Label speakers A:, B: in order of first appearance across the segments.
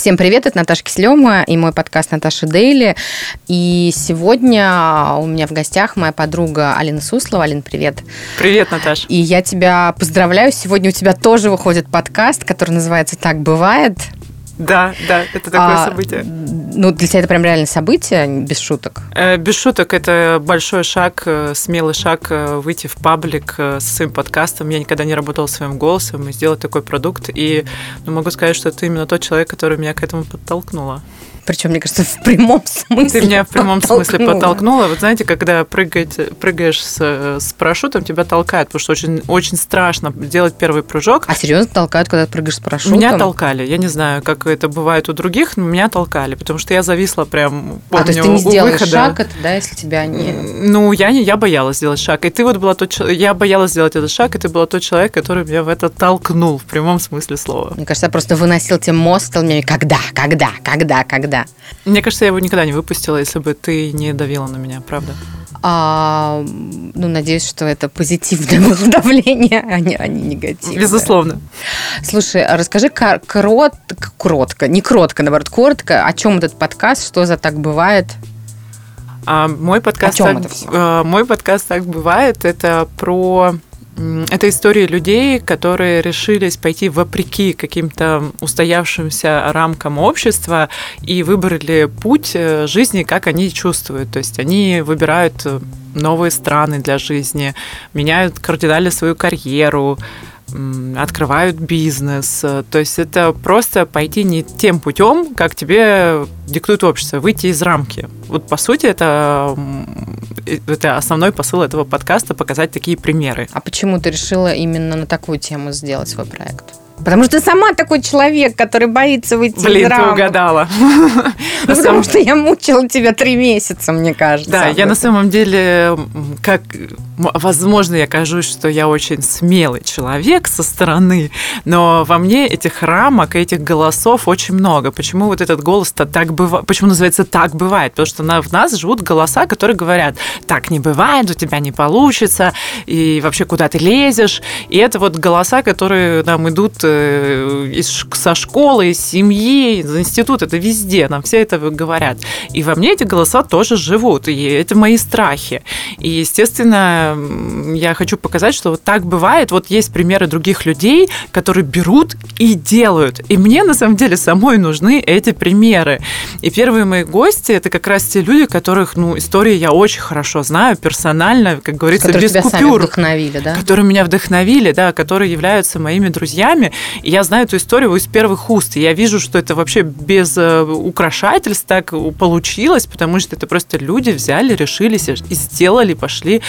A: Всем привет, это Наташа Кислема и мой подкаст «Наташа Дейли». И сегодня у меня в гостях моя подруга Алина Суслова. Алина, привет.
B: Привет, Наташа.
A: И я тебя поздравляю. Сегодня у тебя тоже выходит подкаст, который называется «Так бывает».
B: Да, да, это такое а, событие.
A: Ну, для тебя это прям реальное событие, без шуток?
B: Э, без шуток, это большой шаг, э, смелый шаг э, выйти в паблик со своим подкастом. Я никогда не работала своим голосом и сделать такой продукт. И ну, могу сказать, что ты именно тот человек, который меня к этому подтолкнула.
A: Причем, мне кажется, в прямом смысле.
B: Ты меня в прямом смысле подтолкнула. Вот знаете, когда прыгать, прыгаешь с, с парашютом, тебя толкают, потому что очень, очень страшно делать первый прыжок.
A: А серьезно толкают, когда ты прыгаешь с парашютом?
B: Меня толкали. Я не знаю, как это бывает у других, но меня толкали, потому что я зависла прям, помню,
A: А, то есть ты не сделаешь выхода. шаг, это, да, если тебя не...
B: Ну, я, не, я боялась сделать шаг. И ты вот была тот Я боялась сделать этот шаг, и ты была тот человек, который меня в это толкнул, в прямом смысле слова.
A: Мне кажется, я просто выносил тебе мозг, стал мне когда, когда, когда, когда да.
B: Мне кажется, я его никогда не выпустила, если бы ты не давила на меня, правда?
A: А, ну, надеюсь, что это позитивное было давление, а не, а не негативное.
B: Безусловно.
A: Слушай, а расскажи крот, кротко, не кротко, наоборот, коротко, о чем этот подкаст, что за так бывает?
B: А, мой подкаст,
A: о чем так, это все?
B: А, мой подкаст так бывает. Это про это история людей, которые решились пойти вопреки каким-то устоявшимся рамкам общества и выбрали путь э, жизни, как они чувствуют. То есть они выбирают э, новые страны для жизни, меняют кардинально свою карьеру, открывают бизнес. То есть это просто пойти не тем путем, как тебе диктует общество, выйти из рамки. Вот по сути это, это основной посыл этого подкаста, показать такие примеры.
A: А почему ты решила именно на такую тему сделать свой проект? Потому что ты сама такой человек, который боится выйти
B: Блин,
A: из рамок.
B: ты угадала.
A: Ну, потому что я мучила тебя три месяца, мне кажется.
B: Да, я на самом деле, как, возможно, я кажусь, что я очень смелый человек со стороны, но во мне этих рамок, этих голосов очень много. Почему вот этот голос-то так бывает? Почему называется «так бывает»? Потому что в нас живут голоса, которые говорят, так не бывает, у тебя не получится, и вообще куда ты лезешь. И это вот голоса, которые нам идут Э, из, со школы, из семьи, из института, это везде, нам все это говорят. И во мне эти голоса тоже живут, и это мои страхи. И, естественно, я хочу показать, что вот так бывает. Вот есть примеры других людей, которые берут и делают. И мне, на самом деле, самой нужны эти примеры. И первые мои гости – это как раз те люди, которых, ну, истории я очень хорошо знаю, персонально, как говорится,
A: которые
B: без
A: тебя
B: купюр.
A: Сами вдохновили, да?
B: Которые меня вдохновили, да, которые являются моими друзьями. И я знаю эту историю из первых уст. И я вижу, что это вообще без э, украшательств так получилось, потому что это просто люди взяли, решились и сделали, пошли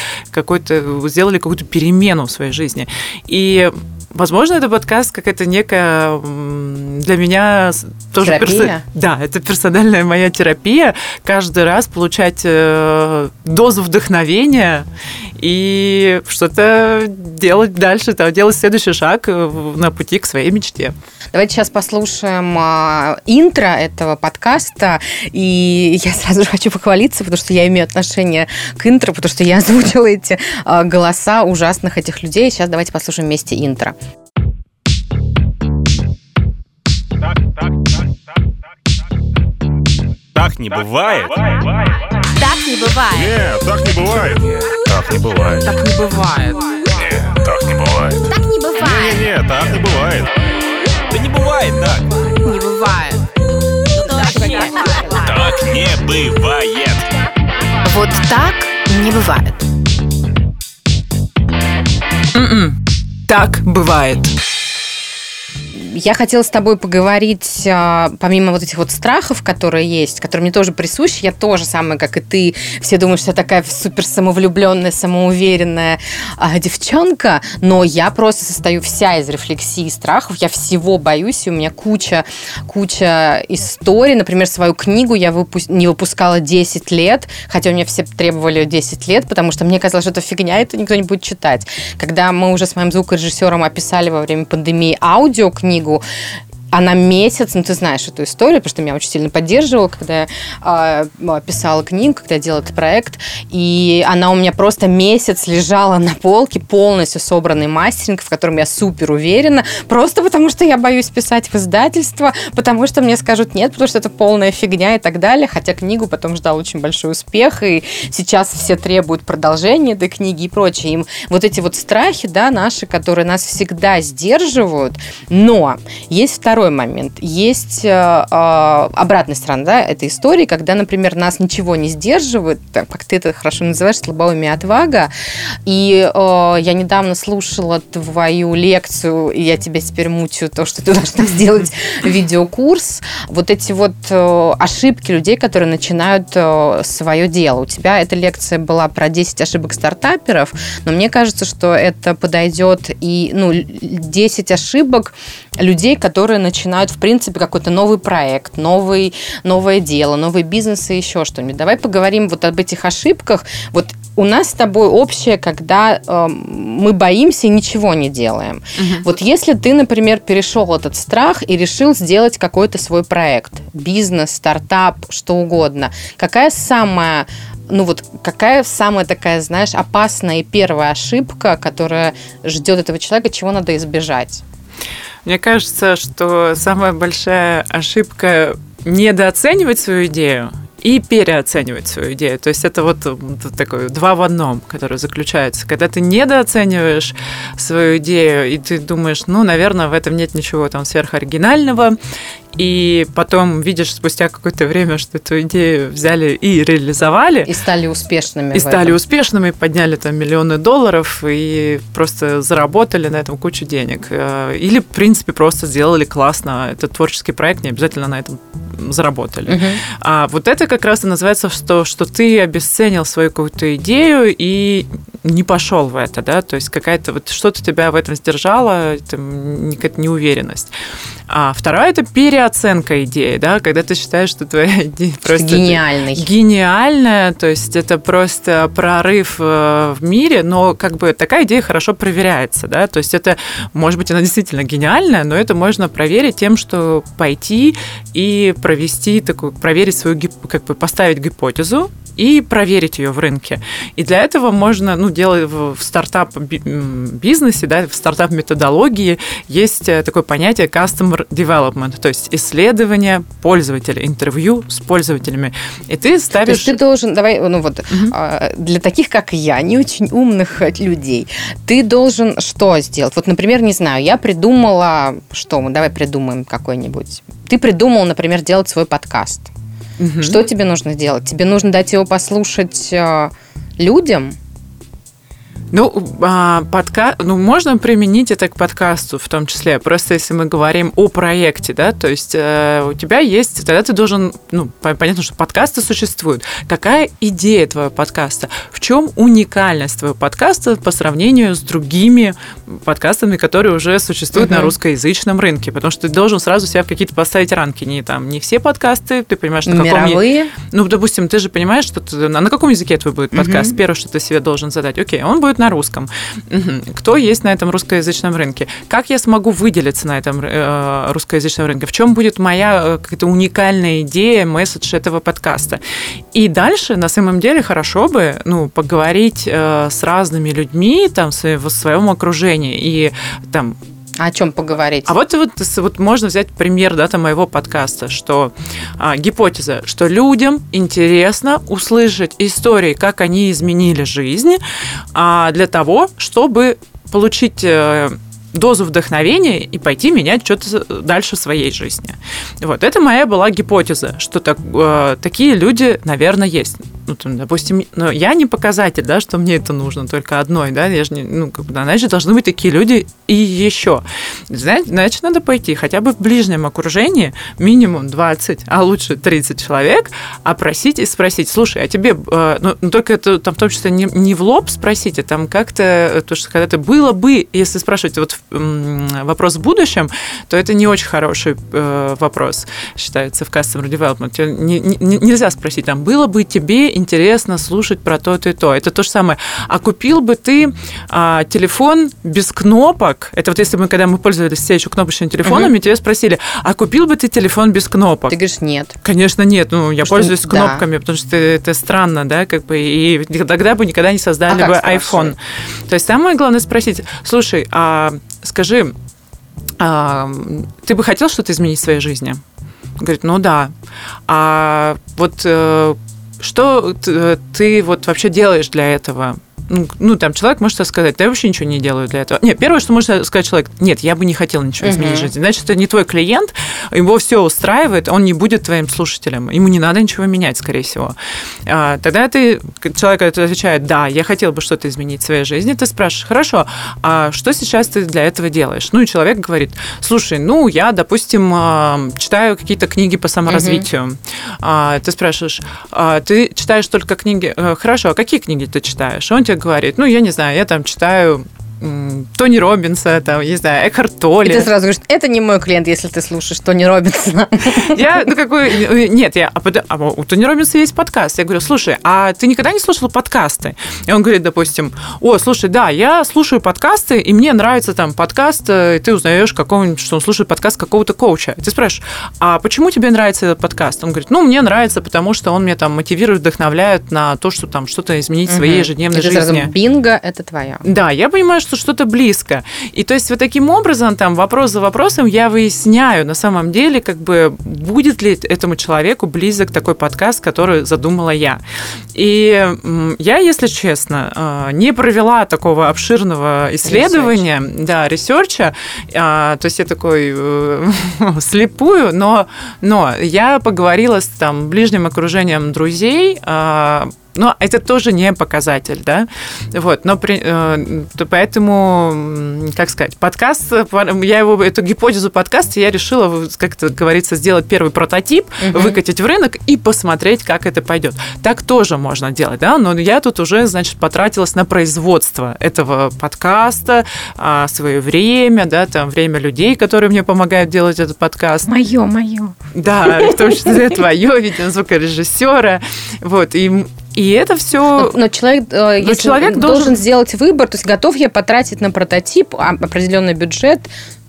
B: какой-то, сделали какую-то перемену в своей жизни. И Возможно, это подкаст какая-то некая для меня тоже
A: терапия.
B: Перс... Да, это персональная моя терапия. Каждый раз получать э, дозу вдохновения и что-то делать дальше, делать следующий шаг э, на пути к своей мечте.
A: Давайте сейчас послушаем э, интро этого подкаста. И я сразу же хочу похвалиться, потому что я имею отношение к интро, потому что я озвучила эти э, голоса ужасных этих людей. Сейчас давайте послушаем вместе интро.
C: Так не бывает.
D: Так не бывает.
C: Нет, так не бывает. Нет, так не бывает.
D: Так не бывает.
C: Нет, так не бывает.
D: Так не бывает.
C: Нет, так не бывает. Да не бывает так.
D: Не бывает.
C: Так не бывает.
D: Вот так не бывает.
B: М-м. Так бывает
A: я хотела с тобой поговорить, а, помимо вот этих вот страхов, которые есть, которые мне тоже присущи, я тоже самая, как и ты, все думают, что я такая супер самовлюбленная, самоуверенная а, девчонка, но я просто состою вся из рефлексии страхов, я всего боюсь, и у меня куча, куча историй, например, свою книгу я выпу- не выпускала 10 лет, хотя у меня все требовали 10 лет, потому что мне казалось, что это фигня, это никто не будет читать. Когда мы уже с моим звукорежиссером описали во время пандемии аудиокнигу, книгу. Она месяц, ну ты знаешь эту историю, потому что меня очень сильно поддерживала, когда я а, писала книгу, когда я делала этот проект, и она у меня просто месяц лежала на полке, полностью собранный мастеринг, в котором я супер уверена, просто потому что я боюсь писать в издательство, потому что мне скажут нет, потому что это полная фигня и так далее, хотя книгу потом ждал очень большой успех, и сейчас все требуют продолжения этой книги и прочее. Им вот эти вот страхи, да, наши, которые нас всегда сдерживают, но есть второй момент, есть э, э, обратная сторона, да, этой истории, когда, например, нас ничего не сдерживает, как ты это хорошо называешь, слабоумие отвага, и э, я недавно слушала твою лекцию, и я тебя теперь мучаю, то, что ты должна сделать видеокурс, вот эти вот э, ошибки людей, которые начинают свое дело. У тебя эта лекция была про 10 ошибок стартаперов, но мне кажется, что это подойдет и, ну, 10 ошибок людей, которые начинают, в принципе, какой-то новый проект, новый, новое дело, новый бизнес и еще что-нибудь. Давай поговорим вот об этих ошибках. Вот у нас с тобой общее, когда э, мы боимся и ничего не делаем. Угу. Вот если ты, например, перешел этот страх и решил сделать какой-то свой проект, бизнес, стартап, что угодно, какая самая ну вот какая самая такая, знаешь, опасная и первая ошибка, которая ждет этого человека, чего надо избежать?
B: Мне кажется, что самая большая ошибка недооценивать свою идею и переоценивать свою идею. То есть это вот такой два в одном, который заключается. Когда ты недооцениваешь свою идею, и ты думаешь, ну, наверное, в этом нет ничего там сверхоригинального, и потом видишь спустя какое-то время, что эту идею взяли и реализовали.
A: И стали успешными.
B: И стали этом. успешными, подняли там миллионы долларов и просто заработали на этом кучу денег. Э, или, в принципе, просто сделали классно этот творческий проект, не обязательно на этом заработали. Угу. А вот это как раз и называется, что, что ты обесценил свою какую-то идею и не пошел в это, да, то есть какая-то вот что-то тебя в этом сдержало, это какая-то неуверенность. А вторая это переоценка идеи, да, когда ты считаешь, что твоя идея просто
A: гениальная.
B: Гениальная, то есть это просто прорыв э, в мире, но как бы такая идея хорошо проверяется, да, то есть это, может быть, она действительно гениальная, но это можно проверить тем, что пойти и провести такую, проверить свою, как бы поставить гипотезу, и проверить ее в рынке. И для этого можно, ну, делать в стартап-бизнесе, да, в стартап-методологии есть э, такое понятие customer development, то есть исследование пользователя, интервью с пользователями. И ты ставишь... То есть
A: ты должен, давай, ну вот, угу. для таких, как я, не очень умных людей, ты должен что сделать? Вот, например, не знаю, я придумала, что, давай придумаем какой-нибудь. Ты придумал, например, делать свой подкаст. Угу. Что тебе нужно сделать? Тебе нужно дать его послушать э, людям,
B: ну, а, подка... ну, можно применить это к подкасту в том числе. Просто если мы говорим о проекте, да, то есть э, у тебя есть, тогда ты должен, ну, понятно, что подкасты существуют. Какая идея твоего подкаста? В чем уникальность твоего подкаста по сравнению с другими подкастами, которые уже существуют угу. на русскоязычном рынке? Потому что ты должен сразу себя в какие-то поставить ранки. Не там, не все подкасты, ты понимаешь, на каком...
A: Мировые?
B: Ну, допустим, ты же понимаешь, что ты... на каком языке твой будет подкаст? Угу. Первое, что ты себе должен задать. Окей, он будет на русском. Кто есть на этом русскоязычном рынке? Как я смогу выделиться на этом э, русскоязычном рынке? В чем будет моя э, какая-то уникальная идея, месседж этого подкаста? И дальше, на самом деле, хорошо бы ну, поговорить э, с разными людьми там, в своем окружении и там
A: о чем поговорить?
B: А вот, вот, вот можно взять пример да, там, моего подкаста, что а, гипотеза, что людям интересно услышать истории, как они изменили жизнь, а, для того, чтобы получить э, дозу вдохновения и пойти менять что-то дальше в своей жизни. Вот, это моя была гипотеза, что так, э, такие люди, наверное, есть. Ну, там, допустим, но я не показатель, да, что мне это нужно только одной, да, я же не, ну, как бы, значит, должны быть такие люди и еще. Знаете, значит, надо пойти хотя бы в ближнем окружении минимум 20, а лучше 30 человек, опросить и спросить, слушай, а тебе, э, ну, ну, только это там в том числе не, не в лоб спросить, а там как-то, то, что когда-то было бы, если спрашивать, вот вопрос в будущем, то это не очень хороший э, вопрос, считается в Customer Development. Не, не, нельзя спросить, там, было бы тебе интересно слушать про то-то и то. Это то же самое. А купил бы ты а, телефон без кнопок? Это вот если мы, когда мы пользовались все еще кнопочными телефонами, тебя спросили, а купил бы ты телефон без кнопок?
A: Ты говоришь, нет.
B: Конечно, нет. Ну, я
A: Потому что-
B: пользуюсь
A: да.
B: кнопками, потому что это странно, да, как бы, и тогда бы никогда не создали
A: А
B: бы iPhone. То есть самое главное спросить, слушай, а скажи, а, ты бы хотел что-то изменить в своей жизни? Говорит, ну да. А вот э, что т- ты вот вообще делаешь для этого? Ну, ну, там человек может сказать, да я вообще ничего не делаю для этого. Нет, первое, что может сказать человек, нет, я бы не хотел ничего изменить в жизни. Значит, это не твой клиент, его все устраивает, он не будет твоим слушателем, ему не надо ничего менять, скорее всего. А, тогда ты, человек отвечает, да, я хотел бы что-то изменить в своей жизни, ты спрашиваешь, хорошо, а что сейчас ты для этого делаешь? Ну, и человек говорит, слушай, ну, я, допустим, а, читаю какие-то книги по саморазвитию. А, Ты спрашиваешь, а, ты читаешь только книги, Э, хорошо, а какие книги ты читаешь? Он тебе говорит, ну, я не знаю, я там читаю Тони Робинса, там, не знаю, Экхарт
A: И
B: Толли.
A: ты сразу говоришь, это не мой клиент, если ты слушаешь Тони Робинсона.
B: Я, ну, какой... Нет, я... А, а у Тони Робинса есть подкаст. Я говорю, слушай, а ты никогда не слушал подкасты? И он говорит, допустим, о, слушай, да, я слушаю подкасты, и мне нравится там подкаст, э, и ты узнаешь, какого что он слушает подкаст какого-то коуча. И ты спрашиваешь, а почему тебе нравится этот подкаст? Он говорит, ну, мне нравится, потому что он меня там мотивирует, вдохновляет на то, что там что-то изменить в своей ежедневной
A: И
B: жизни.
A: бинго, это твое.
B: Да, я понимаю, что что-то близко. И то есть вот таким образом, там, вопрос за вопросом я выясняю, на самом деле, как бы, будет ли этому человеку близок такой подкаст, который задумала я. И я, если честно, э, не провела такого обширного исследования, да, ресерча, А, то есть я такой э, слепую, но, но я поговорила с там ближним окружением друзей, а, но это тоже не показатель, да, вот, но при, э, то поэтому, как сказать, подкаст, я его, эту гипотезу подкаста я решила, как это говорится, сделать первый прототип,
A: Мгм.
B: выкатить в рынок и посмотреть, как это пойдет. Так тоже можно делать, да, но я тут уже, значит, потратилась на производство этого подкаста, а, свое время, да, там, время людей, которые мне помогают делать этот подкаст.
A: Мое, мое.
B: Да, в том числе твое, видимо, звукорежиссера. Вот, и, и это все...
A: Но, но человек, э, если
B: человек
A: должен...
B: должен-
A: сделать выбор, то есть готов я потратить на прототип а, определенный бюджет,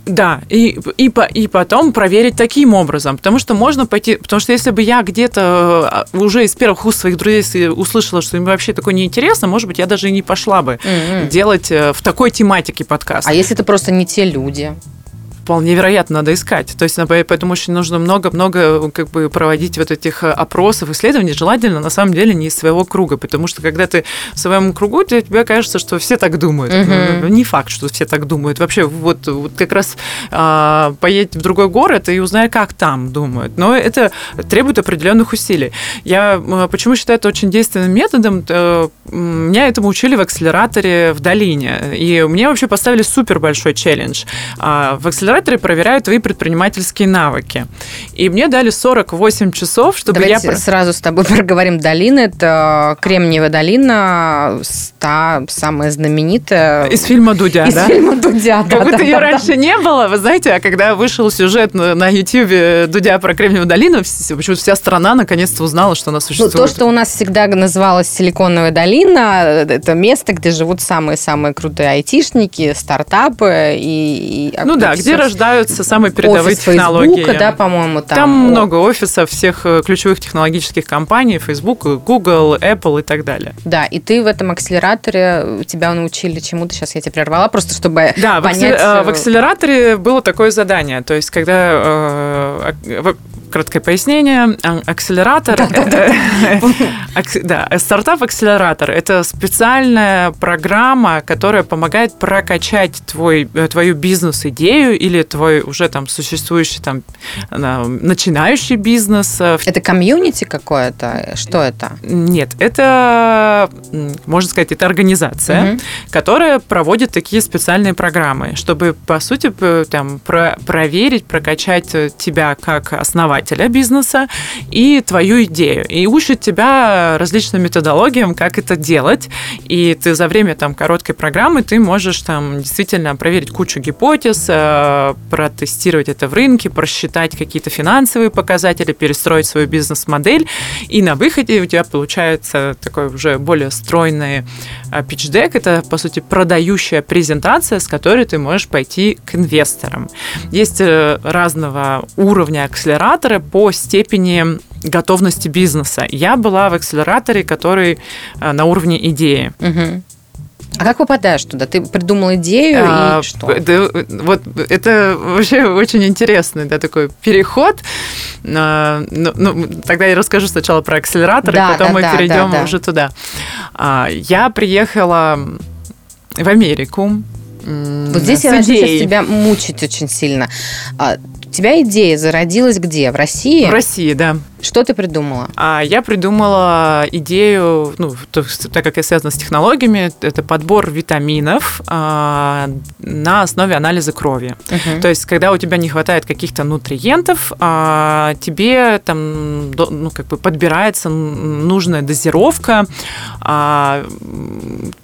B: Да, и, и, и потом проверить таким образом, потому что можно пойти, потому что если бы я где-то э, уже из первых уст своих друзей с- услышала, что им вообще такое неинтересно, может быть, я даже и не пошла бы
A: Мгм.
B: делать э, в такой тематике подкаст.
A: а если это просто не те люди?
B: Вполне вероятно, надо искать. То есть, поэтому очень нужно много-много как бы проводить вот этих э, опросов, исследований, желательно на самом деле не из своего круга, потому что когда ты в своем кругу, тебе кажется, что все так думают. Ну, Не факт, что все так думают. Вообще, вот, вот как раз а, поедь в другой город и узнай, как там думают. Но это требует определенных усилий. Я э, почему считаю это очень действенным методом? Э, Меня этому учили в акселераторе в долине. И мне вообще поставили супер большой челлендж. А, В акселераторе проверяют твои предпринимательские навыки. И мне дали 48 часов, чтобы
A: Давайте
B: я...
A: сразу с тобой проговорим долина. Это Кремниевая долина, ста, самая знаменитая.
B: Из фильма Дудя,
A: Из
B: да?
A: фильма Дудя.
B: Как
A: да,
B: будто
A: да,
B: ее
A: да,
B: раньше не было, вы знаете, а когда вышел сюжет на, YouTube Дудя про Кремниевую долину, почему-то вся страна наконец-то узнала, что она
A: Ну,
B: существует.
A: то, что у нас всегда называлось Силиконовая долина, это место, где живут самые-самые крутые айтишники, стартапы и... и
B: Ну да, где. Рождаются самые передовые
A: Офис
B: технологии.
A: Фейсбука, да, по-моему, там.
B: Там
A: О,
B: много офисов всех э, ключевых технологических компаний, Facebook, Google, Apple и так далее.
A: Да, и ты в этом акселераторе, тебя научили чему-то, сейчас я тебя прервала, просто чтобы
B: Да, в,
A: понять...
B: акселе- э, в
A: э,
B: акселераторе было такое задание. То есть, когда э, краткое пояснение, а- акселератор, э, акс- да, стартап-акселератор – это специальная программа, которая помогает прокачать твой, э, твою бизнес-идею или твой уже там существующий там э, начинающий бизнес э,
A: Это комьюнити какое-то? Что это?
B: нет, это, можно сказать, это организация,
A: Мгм.
B: которая проводит такие специальные программы, чтобы, по сути, там, про- проверить, прокачать э, тебя как основателя бизнеса и твою идею. И учит тебя различным методологиям, как это делать. И ты за время там короткой программы ты можешь там действительно проверить кучу гипотез, протестировать это в рынке, просчитать какие-то финансовые показатели, перестроить свою бизнес-модель. И на выходе у тебя получается такой уже более стройный питч-дек. Это, по сути, продающая презентация, с которой ты можешь пойти к инвесторам. Есть э, разного уровня акселераторы по степени готовности бизнеса. Я была в акселераторе, который э, на уровне идеи.
A: Мгм. А как попадаешь туда? Ты придумал идею
B: А,
A: и что?
B: да, вот это вообще очень интересный да, такой переход. А, ну, ну, тогда я расскажу сначала про акселератор,
A: Да,
B: и потом
A: да,
B: мы
A: да,
B: перейдем
A: да, да.
B: уже туда. А, я приехала в Америку.
A: Вот здесь я
B: идеей.
A: тебя мучить очень сильно. А, у тебя идея зародилась где? В России?
B: В России, да.
A: Что ты придумала?
B: А я придумала идею, ну, то так как я связана с технологиями, это подбор витаминов а, на основе анализа крови.
A: Мгм.
B: То есть, когда у тебя не хватает каких-то нутриентов, а, тебе там, ну, как бы подбирается нужная дозировка а,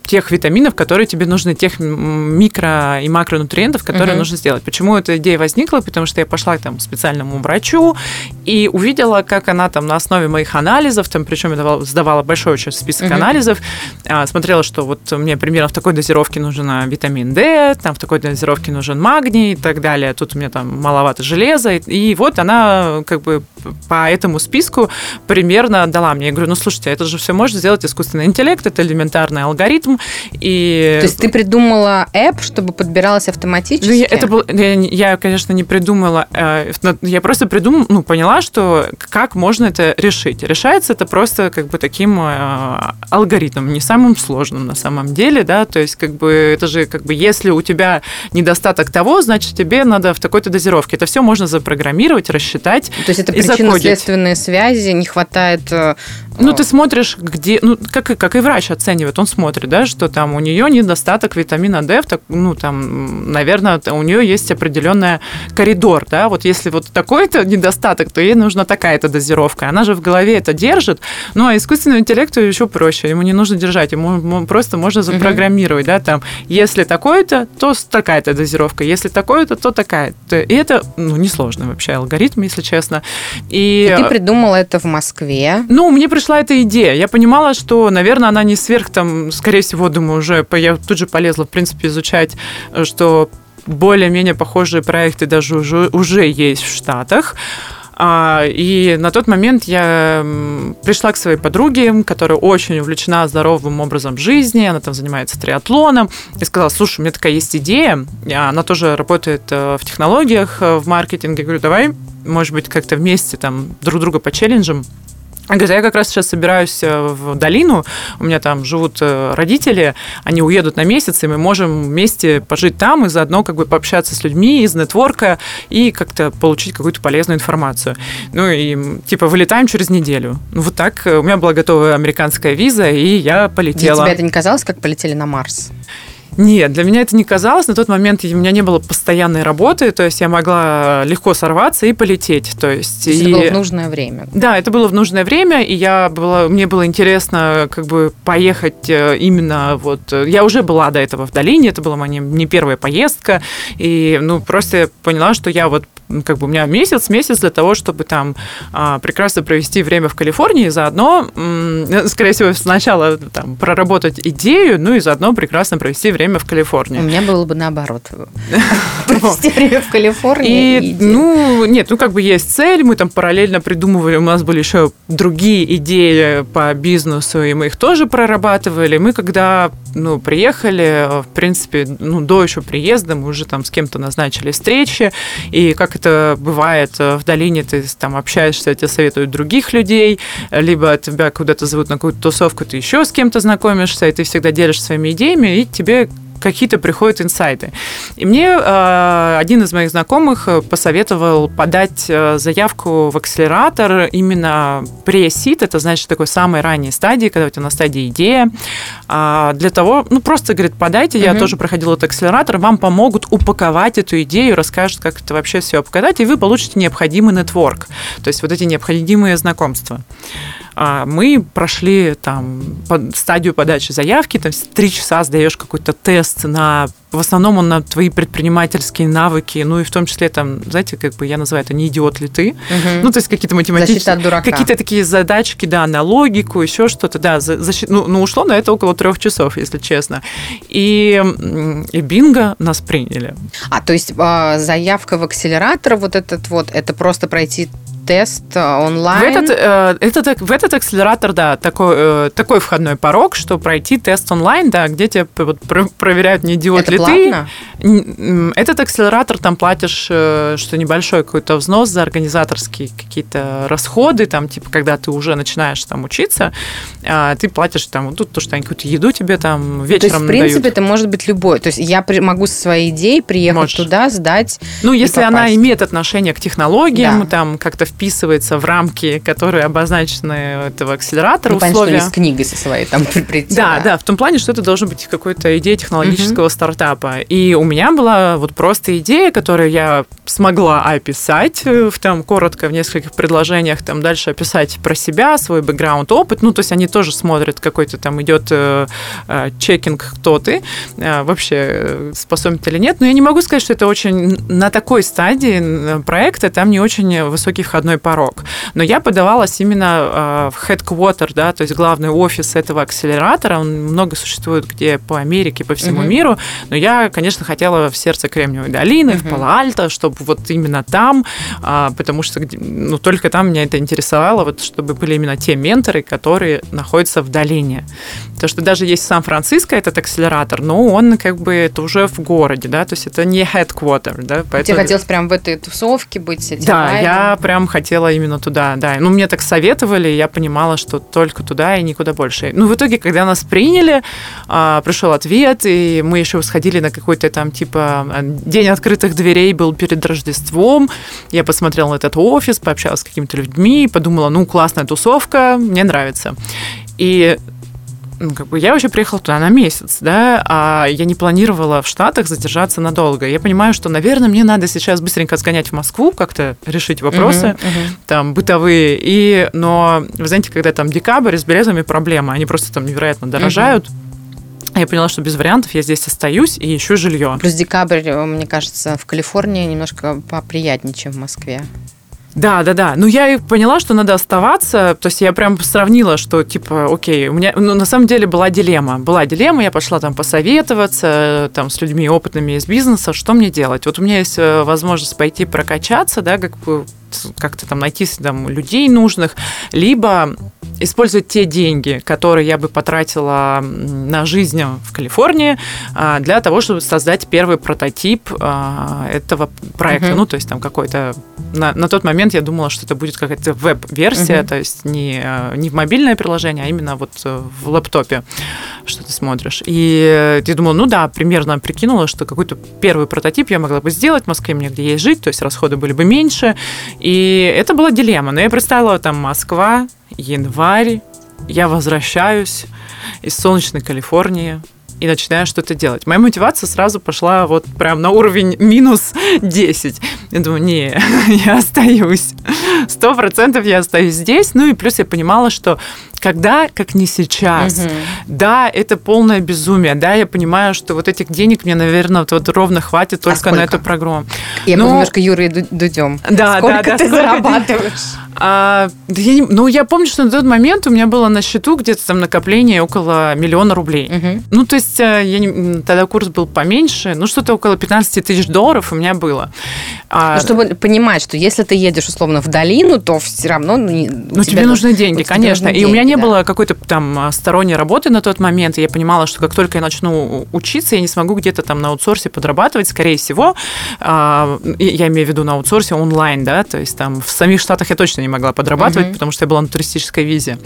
B: тех витаминов, которые тебе нужны, тех микро- и макронутриентов, которые
A: Мгм.
B: нужно сделать. Почему эта идея возникла? Потому что я пошла там, к специальному врачу и увидела, как она там на основе моих анализов, там, причем я давала- сдавала большой очень список
A: Мгм.
B: анализов, а, смотрела, что вот мне примерно в такой дозировке нужен а, витамин D, там в такой дозировке нужен магний и так далее. Тут у меня там маловато железа. И, и вот она как бы по этому списку примерно дала мне. Я говорю, ну слушайте, это же все может сделать искусственный интеллект, это элементарный алгоритм. И
A: То есть ты придумала app, чтобы подбиралась автоматически?
B: ну, я, это был, я, я, конечно, не придумала, э, я просто придумала, ну, поняла, что как можно это решить. Решается это просто как бы таким э, алгоритмом, не самым сложным на самом деле, да, то есть как бы это же как бы если у тебя недостаток того, значит тебе надо в такой-то дозировке. Это все можно запрограммировать, рассчитать.
A: То есть это причинно-следственные связи, не хватает... э,
B: Ну,
A: э,
B: ты смотришь, где, ну, как, и- как и врач оценивает, он смотрит, да, что там у нее недостаток витамина D, так- ну, там, наверное, у нее есть определенный коридор, да, вот если вот такой-то недостаток, то ей нужна такая-то дозировка. Она же в голове это держит, ну, а искусственному интеллекту еще проще, ему не нужно держать, ему просто можно запрограммировать, да, там, если такое-то, то такая-то дозировка, если такое-то, то такая-то. И это, ну, несложный вообще алгоритм, если честно. И,
A: и ты придумала это в Москве.
B: ну, мне пришла эта идея. Я понимала, что, наверное, она не сверх там, скорее всего, думаю, уже я тут же полезла, в принципе, изучать, э, что более-менее похожие проекты даже уже, уже есть в Штатах. А, И на тот момент я пришла к своей подруге, которая очень увлечена здоровым образом жизни, она там занимается триатлоном, и сказала, слушай, у меня такая есть идея, она тоже работает э, в технологиях, э, в маркетинге. Я говорю, давай, может быть, как-то вместе там друг друга по челленджам говорит, «А я как раз сейчас собираюсь э, в долину, у меня там живут э, родители, они уедут на месяц, и мы можем вместе пожить там и заодно как бы пообщаться с людьми из нетворка и как-то получить какую-то полезную информацию. Ну и типа вылетаем через неделю. Ну вот так, э, у меня была готова американская виза, и я
A: Для
B: полетела.
A: тебя это не казалось, как полетели на Марс?
B: Нет, для меня это не казалось. На тот момент у меня не было постоянной работы, то есть я могла легко сорваться и полететь. То есть,
A: То есть
B: и...
A: это было в нужное время.
B: Да, это было в нужное время, и я была, мне было интересно как бы поехать э, именно вот... э, Я уже была до этого в долине, это была моя не, первая поездка, и ну просто я поняла, что я вот как бы у меня месяц, месяц для того, чтобы там а, прекрасно провести время в Калифорнии, заодно, м, скорее всего, сначала там проработать идею, ну и заодно прекрасно провести время в
A: У
B: Калифорнии.
A: меня было бы наоборот. Провести время в Калифорнии.
B: И, ну, нет, ну, как бы есть цель, мы там параллельно придумывали, у нас были еще другие идеи по бизнесу, и мы их тоже прорабатывали. Мы когда, ну, приехали, в принципе, ну, до еще приезда мы уже там с кем-то назначили встречи, и как это бывает э, в долине, ты там общаешься, тебе советуют других людей, либо тебя куда-то зовут на какую-то тусовку, ты еще с кем-то знакомишься, и ты всегда делишься своими идеями, и тебе какие-то приходят инсайты. И мне э, один из моих знакомых э, посоветовал подать э, заявку в акселератор именно pre-seed, это значит такой самой ранней стадии, когда у тебя на стадии идея, а, для того, ну просто говорит, подайте, я
A: Мгм.
B: тоже проходила этот акселератор, вам помогут упаковать эту идею, расскажут, как это вообще все обкатать, и вы получите необходимый нетворк, то есть вот эти необходимые знакомства. А, Мы прошли там под- стадию подачи заявки, там три часа сдаешь какой-то тест на в основном он на твои предпринимательские навыки, ну и в том числе там, знаете, как бы я называю это не идиот ли ты,
A: Мгм.
B: ну то есть какие-то математические, какие-то такие задачки, да, на логику, еще что-то, да, за- защи- ну, ну, ушло на это около трех часов, если честно. И, и бинго нас приняли.
A: А, то есть а, заявка в акселератор, вот этот вот, это просто пройти тест
B: В
A: онлайн?
B: этот, э, этот, в этот акселератор, да, такой, э, такой входной порог, что пройти тест онлайн, да, где тебя проверяют, не идиот
A: это
B: ли
A: платно?
B: ты. Этот акселератор, там платишь, э, что небольшой какой-то взнос за организаторские какие-то расходы, там, типа, когда ты уже начинаешь там учиться, а, ты платишь там, вот тут то, что они какую-то еду тебе там
A: То есть,
B: вечером
A: в принципе,
B: дают.
A: это может быть любой. То есть я могу со своей идеей приехать
B: Можешь.
A: туда, сдать.
B: Ну, если она
A: попасть.
B: имеет отношение к технологиям,
A: Да.
B: там как-то вписывается в рамки, которые обозначены этого акселератора,
A: Ну, понятно, что
B: условия.
A: не с книгой со своей там при- прийти.
B: Да, да, в том плане, что это должен быть какой-то идея технологического стартапа. И у меня была вот просто идея, которую я смогла описать э, в там коротко в нескольких предложениях, там дальше описать про себя, свой бэкграунд, опыт. Ну, то есть они тоже смотрят, какой-то там идет э, э, чекинг, кто ты, э, вообще способен ты или нет. Но я не могу сказать, что это очень на такой стадии проекта, там не очень высокий входной порог. Но я подавалась именно э, в headquarter, да, то есть главный офис этого акселератора. Он много существует где по Америке, по всему
A: Мгм.
B: миру. Но я, конечно, хотела в сердце Кремниевой долины, в
A: Мгм.
B: Пало-Альто, чтобы вот именно там, а, потому что ну, только там меня это интересовало, вот, чтобы были именно те менторы, которые находятся в долине. Потому что даже есть Сан-Франциско, этот акселератор, но он как бы это уже в городе, да, то есть это не headquarter, да,
A: Тебе
B: поэтому...
A: хотелось прям в этой тусовке быть
B: Да, я прям хотела именно туда, да. Ну, мне так советовали, я понимала, что только туда и никуда больше. Ну, в итоге, когда нас приняли, а, пришел ответ, и мы еще сходили на какой-то там, типа, день открытых дверей был перед Рождеством. Я посмотрела на этот офис, пообщалась с какими-то людьми, подумала, ну, классная тусовка, мне нравится. И ну, как бы я вообще приехала туда на месяц, да, а я не планировала в Штатах задержаться надолго. Я понимаю, что, наверное, мне надо сейчас быстренько сгонять в Москву, как-то решить вопросы
A: Мгм, мгм.
B: там бытовые. И, но, вы знаете, когда там декабрь, с билетами проблема, они просто там невероятно дорожают. Я поняла, что без вариантов я здесь остаюсь и ищу жилье.
A: Плюс декабрь, э, мне кажется, в Калифорнии немножко поприятнее, чем в Москве.
B: Да, да, да. Ну, я и поняла, что надо оставаться. То есть я прям сравнила, что типа, окей, у меня, ну, на самом деле была дилемма. Была дилемма, я пошла там посоветоваться там с людьми опытными из бизнеса, что мне делать. Вот у меня есть э, возможность пойти прокачаться, да, как бы как-то там найти там людей нужных, либо использовать те деньги, которые я бы потратила на жизнь в Калифорнии, а, для того, чтобы создать первый прототип а, этого проекта.
A: Мгм.
B: Ну, то есть там какой-то... На, на тот момент я думала, что это будет какая-то веб-версия,
A: Мгм.
B: то есть не, э, не в мобильное приложение, а именно вот э, в лэптопе, что ты смотришь. И э, я думала, ну да, примерно прикинула, что какой-то первый прототип я могла бы сделать в Москве, мне где есть жить, то есть расходы были бы меньше. И это была дилемма. Но я представила там Москва, январь, я возвращаюсь из солнечной Калифорнии и начинаю что-то делать. Моя мотивация сразу пошла вот прям на уровень минус 10. Я думаю, не, я остаюсь. Сто процентов я остаюсь здесь. Ну и плюс я понимала, что когда, как не сейчас,
A: Мгм.
B: да, это полное безумие, да, я понимаю, что вот этих денег мне, наверное, вот, вот ровно хватит только на
A: сколько?
B: эту программу.
A: Я
B: Ну,
A: немножко Ду- Дудем.
B: Да,
A: Сколько
B: да, да,
A: ты
B: сколько
A: зарабатываешь?
B: А, да я не- ну, я помню, что на тот момент у меня было на счету где-то там накопление около миллиона рублей.
A: Мгм.
B: Ну, то есть э, я не- тогда курс был поменьше, ну, что-то около 15 тысяч долларов у меня было. А,
A: Ну, чтобы понимать, что если ты едешь условно в долину, то все равно... Ну,
B: Ну, тебе
A: должны-
B: нужны деньги, конечно. И у меня не
A: да.
B: было какой-то там а, сторонней работы на тот момент, и я понимала, что как только я начну учиться, я не смогу где-то там на аутсорсе подрабатывать, скорее всего. а, Я имею в виду на аутсорсе онлайн, да, то есть там в самих Штатах я точно не могла подрабатывать,
A: Мгм.
B: потому что я была на туристической визе.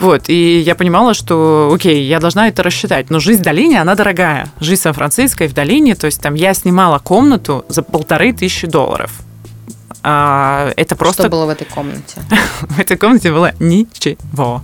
B: Вот, и я понимала, что, окей, я должна это рассчитать, но жизнь в долине, она дорогая. Жизнь Сан-Франциско и в долине, то есть там я снимала комнату за полторы тысячи долларов. А, это просто
A: Что было в этой комнате?
B: в этой комнате было ничего.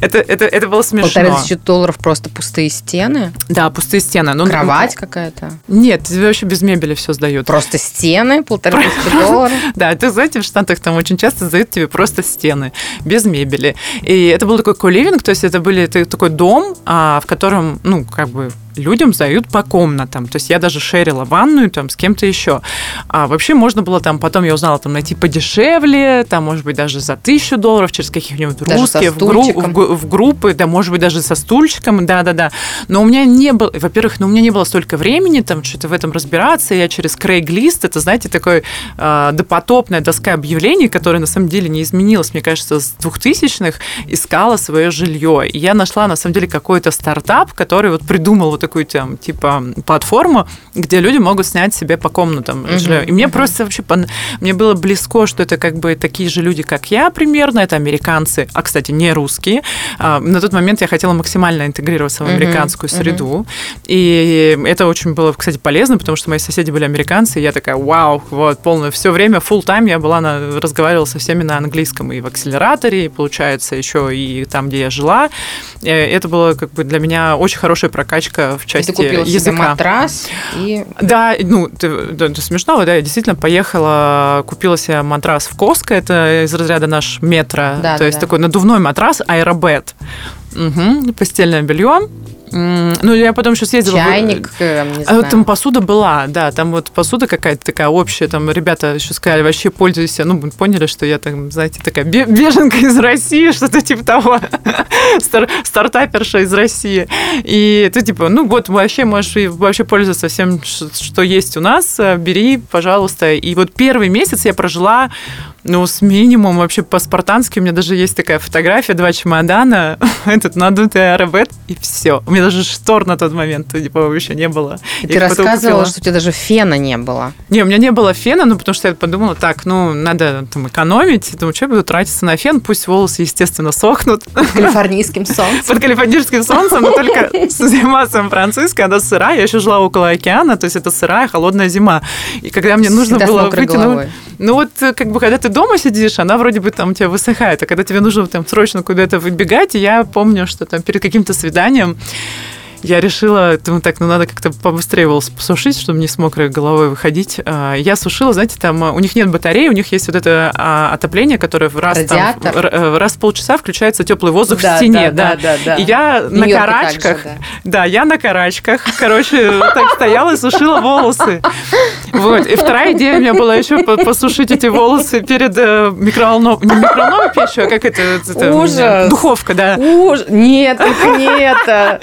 B: Это, это, это было смешно.
A: Полторы тысячи долларов просто пустые стены?
B: Да, пустые стены. Ну,
A: Кровать какая-то?
B: Нет, тебе вообще без мебели все сдают.
A: Просто стены, полторы тысячи долларов.
B: Да, ты знаете, в Штатах там очень часто сдают тебе просто стены, без мебели. И это был такой коливинг, то есть это был такой дом, а, в котором, ну, как бы людям сдают по комнатам. То есть я даже шерила ванную там с кем-то еще. А вообще можно было там, потом я узнала, там найти подешевле, там, может быть, даже за тысячу долларов через каких-нибудь
A: Даже
B: русских в, гру- в в группы, да, может быть, даже со стульчиком, да-да-да. Но у меня не было, во-первых, ну, у меня не было столько времени там что-то в этом разбираться. Я через Craigslist, это, знаете, такой э, допотопная доска объявлений, которая на самом деле не изменилась, мне кажется, с 2000-х, искала свое жилье. И я нашла, на самом деле, какой-то стартап, который вот придумал вот такую там, типа, платформу, где люди могут снять себе по комнатам
A: Мгм,
B: жилье. И мне
A: мгм.
B: просто вообще, мне было близко, что это как бы такие же люди, как я примерно, это американцы, а, кстати, не русские. А, На тот момент я хотела максимально интегрироваться в американскую
A: мгм.
B: среду. И это очень было, кстати, полезно, потому что мои соседи были американцы, и я такая, вау, вот, полное, все время, full time я была, на, разговаривала со всеми на английском и в акселераторе, и, получается, еще и там, где я жила. Э, Это было как бы для меня очень хорошая прокачка в части
A: Ты купила себе
B: языка.
A: матрас и...
B: Да, ну, ты, да, это смешно, да, я действительно поехала, купила себе матрас в Коско, это из разряда наш метро,
A: Да,
B: то
A: да,
B: есть
A: да.
B: такой надувной матрас, аэробет. Угу, постельное белье. Ну, я потом еще съездила...
A: Чайник, э, не
B: а
A: знаю.
B: вот там посуда была, да, там вот посуда какая-то такая общая, там ребята еще сказали, вообще пользуйся, ну, поняли, что я там, знаете, такая бе- беженка из России, что-то типа того, Стар- стартаперша из России. И ты типа, ну, вот вообще можешь вообще пользоваться всем, что есть у нас, э, бери, пожалуйста. И вот первый месяц я прожила, ну, с минимум вообще по-спартански, у меня даже есть такая фотография, два чемодана, этот надутый аэробет, и все. У меня даже штор на тот момент типа вообще не было.
A: И ты рассказывала, что у тебя даже фена не было.
B: Не, у меня не было фена, ну, потому что я подумала, так, ну, надо там экономить. Думаю, что я буду тратиться на фен, пусть волосы, естественно, сохнут
A: Калифорнийским солнцем.
B: под калифорнийским солнцем, но только зима Сан-Франциско, она сырая, я еще жила около океана, то есть это сырая, холодная зима. И когда мне нужно было выйти. Ну вот, э, как бы, когда ты дома сидишь, она вроде бы там у тебя высыхает, а когда тебе нужно там срочно куда-то выбегать, я помню, что там перед каким-то свиданием я решила, думаю, так, ну надо как-то побыстрее волосы посушить, чтобы не с мокрой головой выходить. А, Я сушила, знаете, там а, у них нет батареи, у них есть вот это а, отопление, которое в раз, там,
A: Радиатор.
B: в раз в полчаса включается теплый воздух
A: Да,
B: в стене.
A: да, да, да, да.
B: И я на карачках,
A: также,
B: да, я на карачках, короче, так стояла и сушила волосы. Вот. И вторая идея у меня была еще по- посушить эти волосы перед э, микроволновой, не микроволновой печью, а как это? это,
A: Ужас.
B: Духовка, да.
A: Уж... Нет, только не это.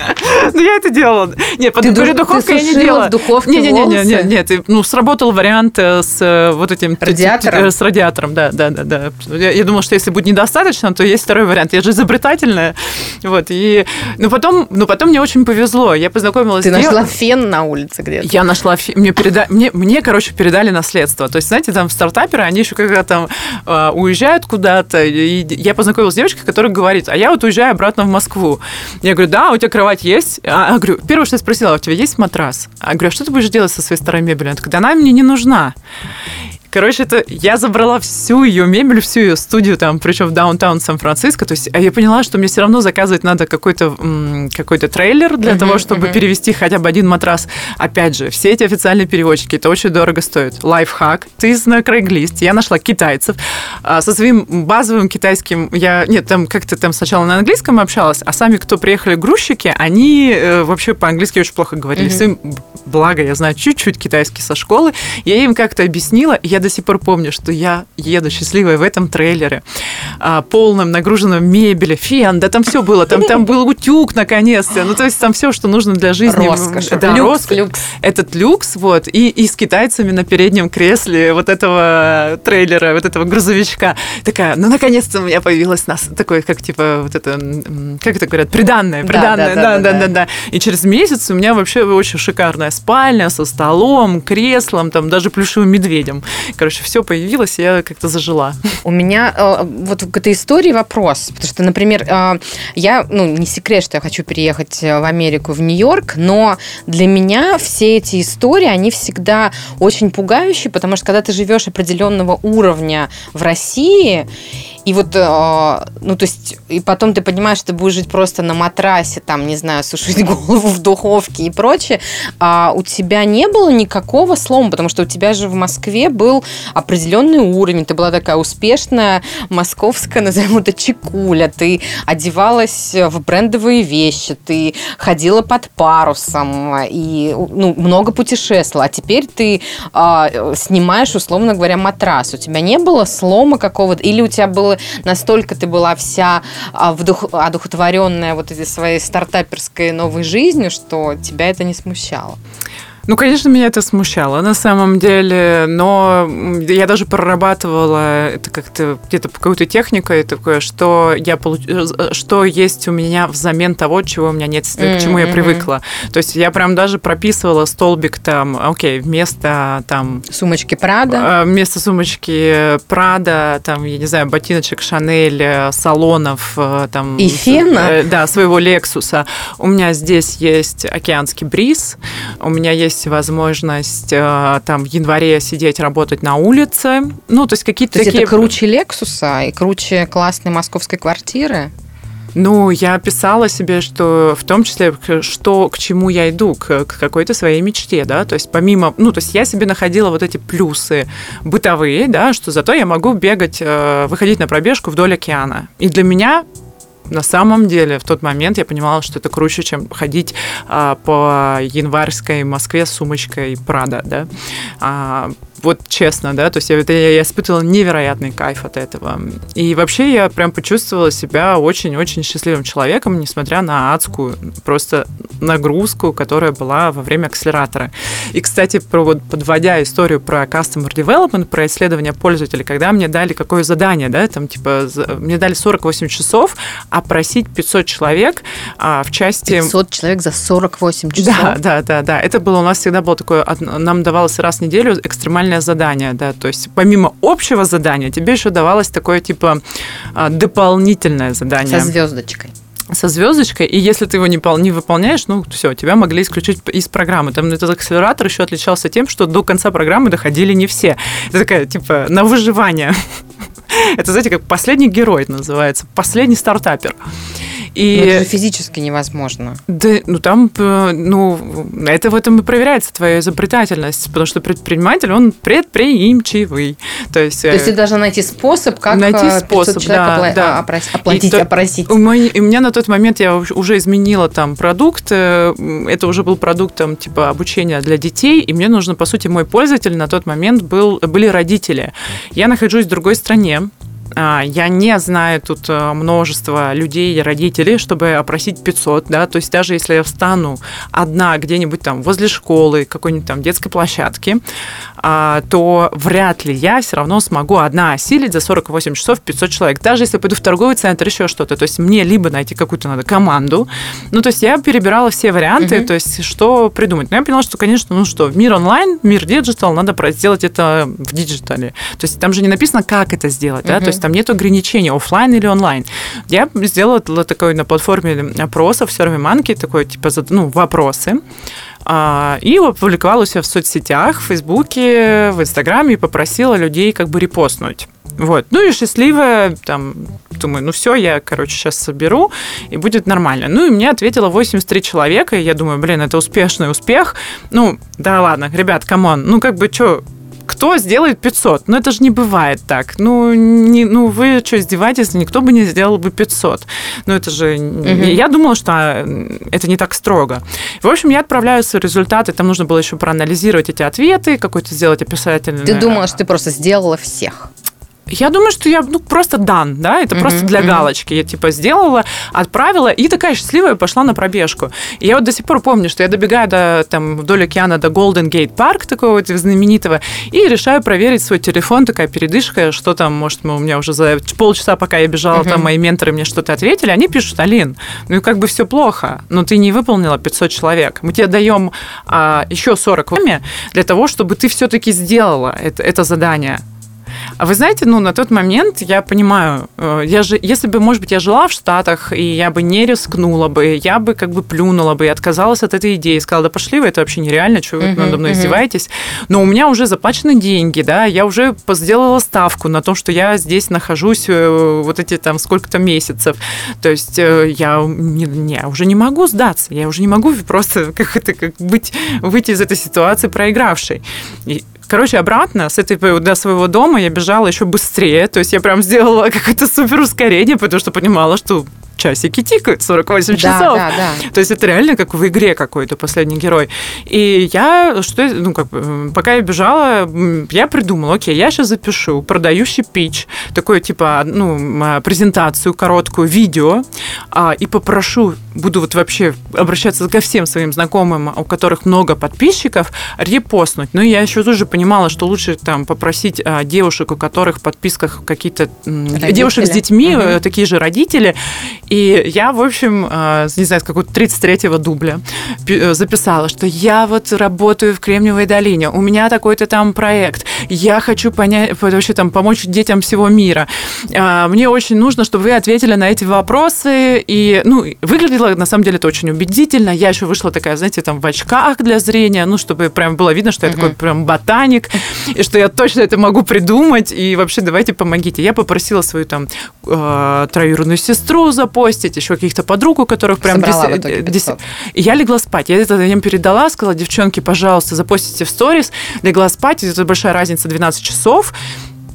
B: Я это делала. Нет, под
A: Ты
B: духовкой
A: ты
B: я не делала.
A: в духовке
B: не, не, не,
A: волосы?
B: не, нет. Ну, сработал вариант э, с э, вот этим...
A: Радиатором?
B: э, С радиатором, да, да, да, да. Я, я думала, что если будет недостаточно, то есть второй вариант. Я же изобретательная. Вот, и... Ну, потом, ну, потом мне очень повезло. Я познакомилась
A: Ты
B: с дев-
A: нашла фен на улице где-то.
B: я нашла, фи- мне, переда... мне, мне, короче, передали наследство. То есть, знаете, там стартаперы, они еще когда там э, уезжают куда-то, и я познакомилась с девочкой, которая говорит, а я вот уезжаю обратно в Москву. Я говорю, да, у тебя кровать есть? А, я говорю, первое, что я спросила, «А у тебя есть матрас? А говорю, а что ты будешь делать со своей старой мебелью? Она такая, она мне не нужна. Короче, это я забрала всю ее мебель, всю ее студию, там, причем в даунтаун Сан-Франциско. То есть а я поняла, что мне все равно заказывать надо какой-то м, какой-то трейлер для
A: Мгм,
B: того, чтобы
A: мгм.
B: перевести хотя бы один матрас. Опять же, все эти официальные переводчики, это очень дорого стоит. Лайфхак. Ты на Craigslist. Я нашла китайцев. А, Со своим базовым китайским я... Нет, там как-то там сначала на английском общалась, а сами, кто приехали грузчики, они э, вообще по-английски очень плохо говорили.
A: Мгм.
B: С им, благо, я знаю чуть-чуть китайский со школы. Я им как-то объяснила, я до сих пор помню, что я еду счастливая в этом трейлере, а, полном, нагруженном мебели, фен, да там все было, там, там был утюг наконец-то, ну то есть там все, что нужно для жизни.
A: Роскошь.
B: Да,
A: люкс,
B: роскошь.
A: люкс.
B: Этот люкс, вот, и, и с китайцами на переднем кресле вот этого трейлера, вот этого грузовичка. Такая, ну наконец-то у меня появилась нас, такой, как типа, вот это, как это говорят, приданное,
A: Да,
B: приданное,
A: да,
B: да,
A: да,
B: да,
A: да,
B: да, да. И через месяц у меня вообще очень шикарная спальня со столом, креслом, там даже плюшевым медведем. Короче, все появилось, я как-то зажила.
A: У меня э, вот к этой истории вопрос. Потому что, например, э, я, ну, не секрет, что я хочу переехать э, в Америку, в Нью-Йорк, но для меня все эти истории, они всегда очень пугающие, потому что когда ты живешь определенного уровня в России, и вот, э, ну, то есть, и потом ты понимаешь, что ты будешь жить просто на матрасе, там, не знаю, сушить голову в духовке и прочее, а у тебя не было никакого слома, потому что у тебя же в Москве был определенный уровень, ты была такая успешная московская, назовем это, чекуля, ты одевалась в брендовые вещи, ты ходила под парусом и, ну, много путешествовала, а теперь ты а, снимаешь, условно говоря, матрас. У тебя не было слома какого-то, или у тебя было настолько ты была вся а, вдух- одухотворенная вот этой своей стартаперской новой жизнью, что тебя это не смущало.
B: Ну, конечно, меня это смущало на самом деле, но я даже прорабатывала это как-то где-то какой-то техникой такое, что я получ... что есть у меня взамен того, чего у меня нет, к чему я
A: Мгм.
B: привыкла. То есть я прям даже прописывала столбик там, окей, вместо там
A: Сумочки Прада.
B: э, вместо сумочки Прада, там, я не знаю, ботиночек Шанель, э, салонов, э, там...
A: И фена?
B: э, Да, своего Лексуса. У меня здесь есть океанский бриз, у меня есть возможность э, там в январе сидеть, работать на улице. Ну, то есть какие-то
A: То есть
B: такие...
A: это круче Лексуса и круче классной московской квартиры?
B: Ну, я писала себе, что в том числе, что, к чему я иду, к, к какой-то своей мечте, да, то есть помимо, ну, то есть я себе находила вот эти плюсы бытовые, да, что зато я могу бегать, э, выходить на пробежку вдоль океана. И для меня на самом деле в тот момент я понимала, что это круче, чем ходить а, по январской Москве с сумочкой Прада, да. А, вот честно, да, то есть я, я испытывала невероятный кайф от этого. И вообще я прям почувствовала себя очень-очень счастливым человеком, несмотря на адскую просто нагрузку, которая была во время акселератора. И, кстати, про, вот, подводя историю про Customer Development, про исследование пользователей, когда мне дали какое задание, да, там типа мне дали 48 часов опросить 500 человек а, в части...
A: 500 человек за 48 часов.
B: Да, да, да, да. Это было у нас всегда было такое, нам давалось раз в неделю экстремальное задание, да, то есть помимо общего задания тебе еще давалось такое типа а, дополнительное задание
A: Со звездочкой.
B: со звездочкой, и если ты его не, не выполняешь, ну все, тебя могли исключить из программы. Там этот акселератор еще отличался тем, что до конца программы доходили не все. Это такая, типа, на выживание. Это, знаете, как последний герой называется, последний стартапер.
A: Но
B: И
A: это же физически невозможно.
B: да, ну там, э, ну, это в этом и проверяется твоя изобретательность, потому что предприниматель, он предприимчивый. То есть,
A: То есть
B: э,
A: ты должна найти способ, как
B: Найти
A: э, 500
B: способ, да,
A: опла-
B: да.
A: опрос- оплатить,
B: И то-
A: опросить.
B: у меня, и у меня на тот момент я уж- уже изменила там продукт. Это уже был продукт там, типа обучения для детей, и мне нужно, по сути, мой пользователь на тот момент был, были родители. Я нахожусь в другой стране. А, Я не знаю тут э, множество людей родителей, чтобы опросить 500, да, то есть даже если я встану одна где-нибудь там возле школы, какой-нибудь там детской площадки, то вряд ли я все равно смогу одна осилить за 48 часов 500 человек. Даже если пойду в торговый центр, еще что-то. То есть мне либо найти какую-то надо команду. Ну, то есть я перебирала все варианты,
A: Мгм.
B: то есть что придумать. Но я поняла, что, конечно, ну что, мир онлайн, мир digital, надо сделать это в диджитале. То есть там же не написано, как это сделать, да,
A: Мгм.
B: то есть там нет ограничений, офлайн или онлайн. Я сделала такой на платформе опросов в SurveyMonkey, такой, типа, ну, вопросы. А, И опубликовала у себя в соцсетях, в Фейсбуке, в Инстаграме и попросила людей как бы репостнуть. Вот. Ну и счастливая, там, думаю, ну все, я, короче, сейчас соберу, и будет нормально. Ну и мне ответило 83 человека, и я думаю, блин, это успешный успех. Ну, да ладно, ребят, come on, ну как бы что, кто сделает 500? Ну, это же не бывает так. Ну, не, ну вы что, издеваетесь? Никто бы не сделал бы 500. Ну, это же... Я думала, что а, это не так строго. В общем, я отправляю свои результаты. Там нужно было еще проанализировать эти ответы, какой-то сделать описательный...
A: Ты думала, что ты просто сделала всех.
B: Я думаю, что я ну, просто дан, да, это просто для галочки. Я типа сделала, отправила и такая счастливая пошла на пробежку. И я вот до сих пор помню, что я добегаю до там вдоль океана до Golden Gate Park такого вот знаменитого и решаю проверить свой телефон, такая передышка, что там, может, у меня уже за полчаса, пока я бежала, там мои менторы мне что-то ответили, они пишут, Алин, ну как бы все плохо, но ты не выполнила 500 человек. Мы тебе даем а, еще 40 время для того, чтобы ты все-таки сделала это, это задание. А вы знаете, ну, на тот момент я понимаю, э, я же, если бы, может быть, я жила в Штатах, и я бы не рискнула бы, я бы как бы плюнула бы и отказалась от этой идеи, сказала, да пошли вы, это вообще нереально, что вы надо мной издеваетесь. Но у меня уже заплачены деньги, да, я уже сделала ставку на то, что я здесь нахожусь э, вот эти там сколько-то месяцев. То есть э, я не, не, уже не могу сдаться, я уже не могу просто как это, как быть, выйти из этой ситуации проигравшей. И Короче, обратно с этой до своего дома я бежала еще быстрее. То есть я прям сделала какое-то супер ускорение, потому что понимала, что часики тикают, 48 часов.
A: Да, да.
B: То есть это реально как в игре какой-то последний герой. И я, что, ну, как пока я бежала, я придумала, окей, я сейчас запишу продающий пич, такое типа, ну, а, презентацию короткую, видео, а, и попрошу, буду вот вообще обращаться ко всем своим знакомым, у которых много подписчиков, репостнуть. Но я еще тоже понимала, что лучше там попросить а, девушек, у которых в подписках какие-то
A: Родители.
B: девушек с детьми,
A: Мгм.
B: такие же родители, и я, в общем, э, не знаю, с какого-то 33-го дубля э, записала, что я вот работаю в Кремниевой долине, у меня такой-то там проект, я хочу понять, вообще там помочь детям всего мира. А, Мне очень нужно, чтобы вы ответили на эти вопросы. И, ну, выглядело, на самом деле, это очень убедительно. Я еще вышла такая, знаете, там в очках для зрения, ну, чтобы прям было видно, что я такой прям ботаник, и что я точно это могу придумать, и вообще давайте помогите. Я попросила свою там э, троюродную сестру запостить, еще каких-то подруг, у которых прям
A: Собрала в
B: дес-
A: итоге
B: дес-
A: 500.
B: и я легла спать. Я это им передала, сказала, девчонки, пожалуйста, запостите в сторис. Легла спать, это большая разница, 12 часов.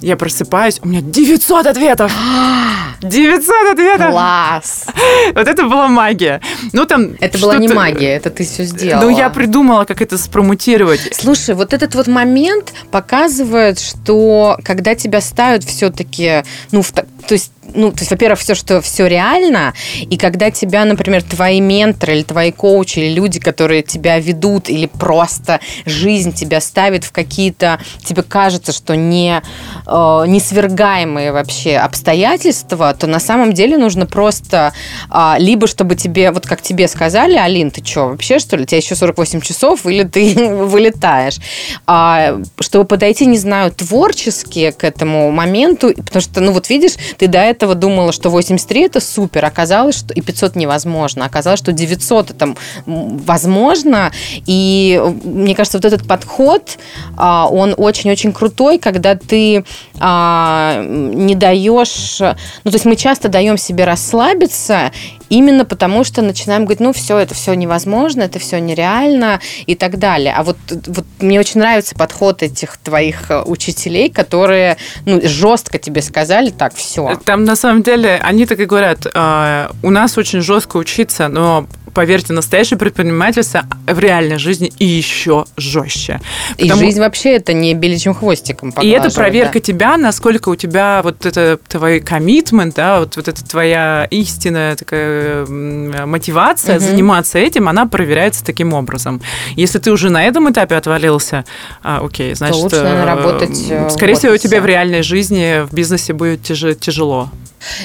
B: Я просыпаюсь, у меня 900 ответов. 900 ответов.
A: Класс!
B: Вот это была магия. Ну, там
A: Это была не
B: что-то-
A: магия, это ты все сделала.
B: Ну, я придумала, как это спромутировать.
A: Слушай, вот этот вот момент показывает, что когда тебя ставят все-таки, ну, в то есть, ну, то есть, во-первых, все, что все реально, и когда тебя, например, твои менторы или твои коучи, или люди, которые тебя ведут, или просто жизнь тебя ставит в какие-то, тебе кажется, что не, э, несвергаемые вообще обстоятельства, то на самом деле нужно просто а, либо чтобы тебе, вот как тебе сказали, Алин, ты что, вообще что ли, у тебя еще 48 часов, или ты вылетаешь, А, чтобы подойти, не знаю, творчески к этому моменту, потому что, ну вот видишь, ты до этого думала, что 83 это супер, оказалось, что и 500 невозможно, оказалось, что 900 это возможно, и мне кажется, вот этот подход, а, он очень-очень крутой, когда ты а, не даешь, ну то есть мы часто даем себе расслабиться именно потому, что начинаем говорить, ну все, это все невозможно, это все нереально и так далее. А вот, вот мне очень нравится подход этих твоих э, учителей, которые ну, жестко тебе сказали, так, все.
B: Там, на самом деле, они так и говорят, «А, у нас очень жестко учиться, но поверьте, настоящее предпринимательство в реальной жизни и еще жестче.
A: И
B: Потому-
A: жизнь вообще это не беличьим хвостиком
B: И это проверка
A: да.
B: тебя, насколько у тебя вот это твой коммитмент, да, вот, вот это твоя истинная такая мотивация
A: Мгм.
B: заниматься этим, она проверяется таким образом. Если ты уже на этом этапе отвалился, а, окей, значит,
A: лучше, наверное,
B: э,
A: работать, э,
B: Скорее всего, тебе в реальной жизни, в бизнесе будет тяжело.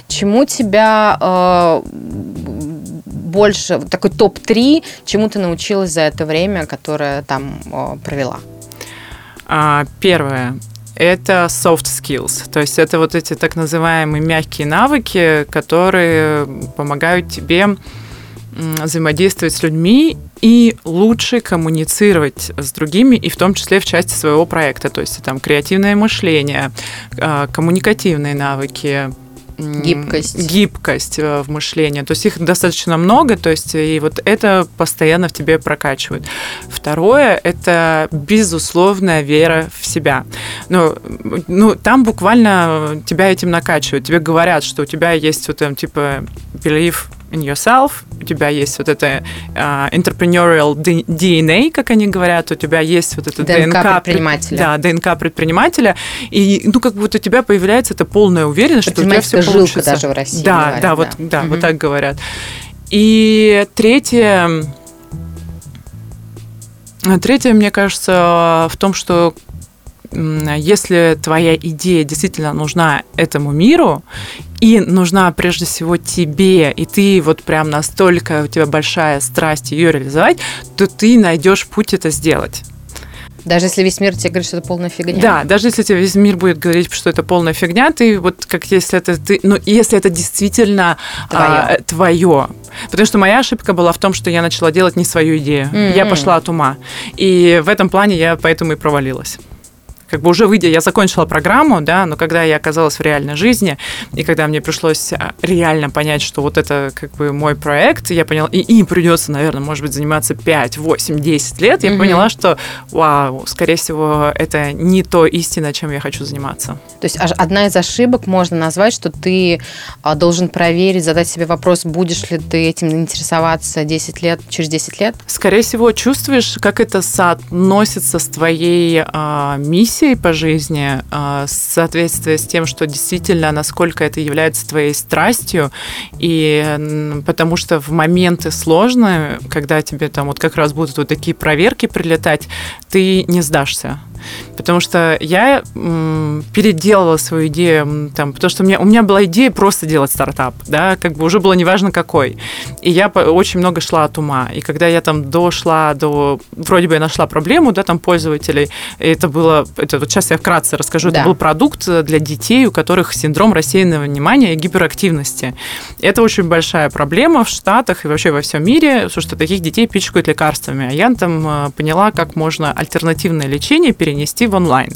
A: Чему тебя э, больше, такой топ-3, чему ты научилась за это время, которое там провела?
B: А, Первое. Это soft skills, то есть это вот эти так называемые мягкие навыки, которые помогают тебе взаимодействовать с людьми и лучше коммуницировать с другими, и в том числе в части своего проекта. То есть там креативное мышление, а, коммуникативные навыки,
A: Гибкость.
B: гибкость э, в мышлении. То есть их достаточно много, то есть и вот это постоянно в тебе прокачивает. Второе – это безусловная вера в себя. Ну, ну, там буквально тебя этим накачивают. Тебе говорят, что у тебя есть вот там типа believe in yourself, у тебя есть вот это а, entrepreneurial DNA, как они говорят, у тебя есть вот это
A: ДНК
B: ДНК,
A: предпринимателя.
B: Да, ДНК предпринимателя, и ну как будто у тебя появляется эта полная уверенность, что у тебя все
A: жилка
B: получится.
A: даже в России
B: Да,
A: говорят,
B: да,
A: да.
B: вот, да,
A: Мгм.
B: вот так говорят. И третье, третье, мне кажется, в том, что если твоя идея действительно нужна этому миру и нужна прежде всего тебе, и ты вот прям настолько у тебя большая страсть ее реализовать, то ты найдешь путь это сделать.
A: Даже если весь мир тебе говорит, что это полная фигня.
B: Да, даже если тебе весь мир будет говорить, что это полная фигня, ты вот как если это ты, ну если это действительно
A: Твоё.
B: твое. Потому что моя ошибка была в том, что я начала делать не свою идею. Я
A: Мгм.
B: пошла от ума. И в этом плане я поэтому и провалилась. Как бы уже выйдя, я закончила программу, да, но когда я оказалась в реальной жизни, и когда мне пришлось а, реально понять, что вот это как бы мой проект, я поняла, и им придется, наверное, может быть, заниматься 5, 8, 10 лет, я
A: Мгм.
B: поняла, что, вау, скорее всего, это не то истина, чем я хочу заниматься.
A: То есть одна из ошибок можно назвать, что ты а, должен проверить, задать себе вопрос, будешь ли ты этим интересоваться 10 лет, через 10 лет?
B: Скорее всего, чувствуешь, как это соотносится с твоей а, миссией по жизни, а, соответствие с тем, что действительно, насколько это является твоей страстью, и потому что в моменты сложные, когда тебе там вот как раз будут вот такие проверки прилетать, ты не сдашься. Потому что я м, переделала свою идею, там, потому что у меня, у меня была идея просто делать стартап, да, как бы уже было неважно какой. И я очень много шла от ума. И когда я там дошла до... Вроде бы я нашла проблему, да, там, пользователей, и это было... Это, вот сейчас я вкратце расскажу.
A: Да.
B: Это был продукт для детей, у которых синдром рассеянного внимания и гиперактивности. Это очень большая проблема в Штатах и вообще во всем мире, потому что таких детей пичкают лекарствами. А я там э, поняла, как можно альтернативное лечение перенести в онлайн.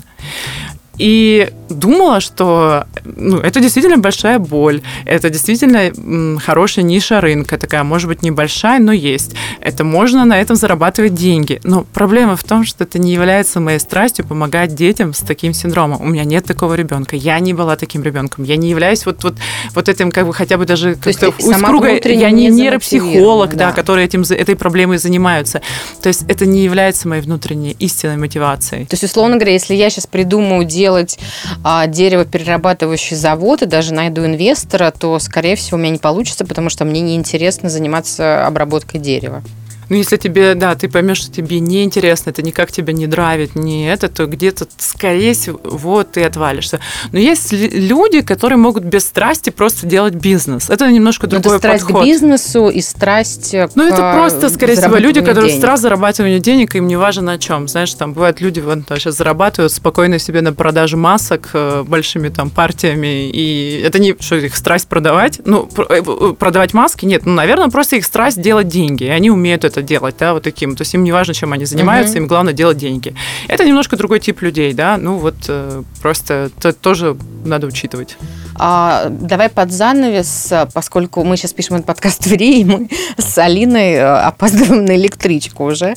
B: И думала, что ну, это действительно большая боль, это действительно хорошая ниша рынка, такая, может быть, небольшая, но есть. Это можно на этом зарабатывать деньги. Но проблема в том, что это не является моей страстью помогать детям с таким синдромом. У меня нет такого ребенка, я не была таким ребенком, я не являюсь вот, вот, вот этим, как бы хотя бы даже
A: То есть
B: как-то круга, я не
A: не
B: нейропсихолог, да,
A: да.
B: который этим, этой проблемой занимаются. То есть это не является моей внутренней истинной мотивацией.
A: То есть, условно говоря, если я сейчас придумаю делать а, деревоперерабатывающий завод и даже найду инвестора, то, скорее всего, у меня не получится, потому что мне неинтересно заниматься обработкой дерева.
B: Ну, если тебе, да, ты поймешь, что тебе неинтересно, это никак тебя не драйвит, не это, то где-то, скорее всего, вот ты отвалишься. Но есть люди, которые могут без страсти просто делать бизнес. Это немножко
A: Но это
B: другой
A: страсть
B: подход.
A: к бизнесу и страсть к
B: Ну, это просто, скорее всего, люди, которые
A: денег.
B: сразу зарабатывают денег, им не важно на чем. Знаешь, там бывают люди, вот сейчас зарабатывают спокойно себе на продаже масок э, большими там партиями, и это не, что их страсть продавать, ну, пр- э, продавать маски, нет, ну, наверное, просто их страсть делать деньги, и они умеют это делать, да, вот таким, то есть им не важно, чем они занимаются,
A: Мгм.
B: им главное делать деньги. Это немножко другой тип людей, да, ну, вот э, просто это тоже надо учитывать.
A: А, давай под занавес, поскольку мы сейчас пишем этот подкаст в Риге, мы с Алиной э, опаздываем на электричку уже.